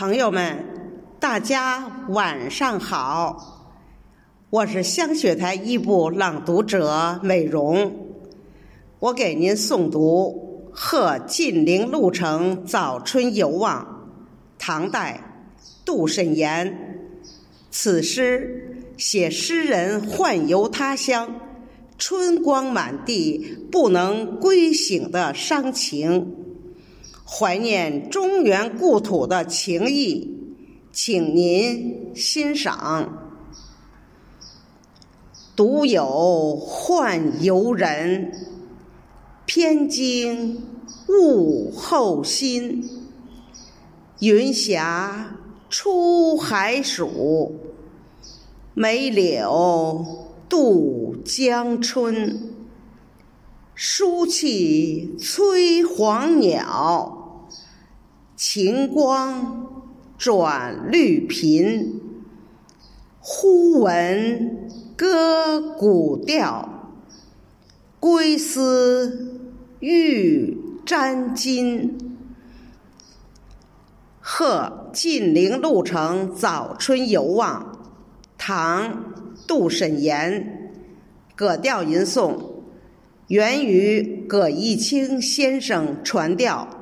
朋友们，大家晚上好，我是香雪台一部朗读者美容，我给您诵读《贺晋陵路程早春游望》，唐代，杜审言。此诗写诗人宦游他乡，春光满地不能归省的伤情。怀念中原故土的情谊，请您欣赏。独有宦游人，偏惊物候心。云霞出海曙，梅柳渡江春。书气催黄鸟。晴光转绿频，忽闻歌古调，归思欲沾巾。贺晋陵路程早春游望，唐·杜审言，葛调吟诵，源于葛一清先生传调。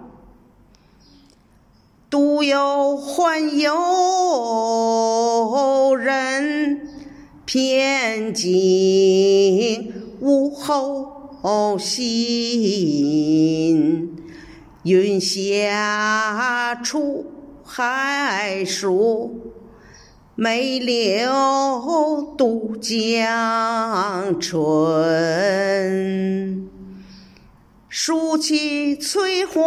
独有宦游人，偏惊物候心。云霞出海曙，梅柳渡江春。暑气催黄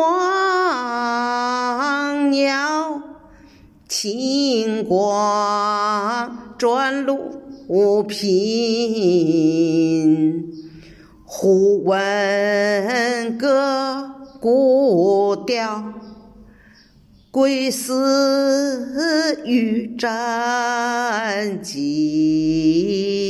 鸟，晴光转露频。忽闻歌古调，归思欲沾巾。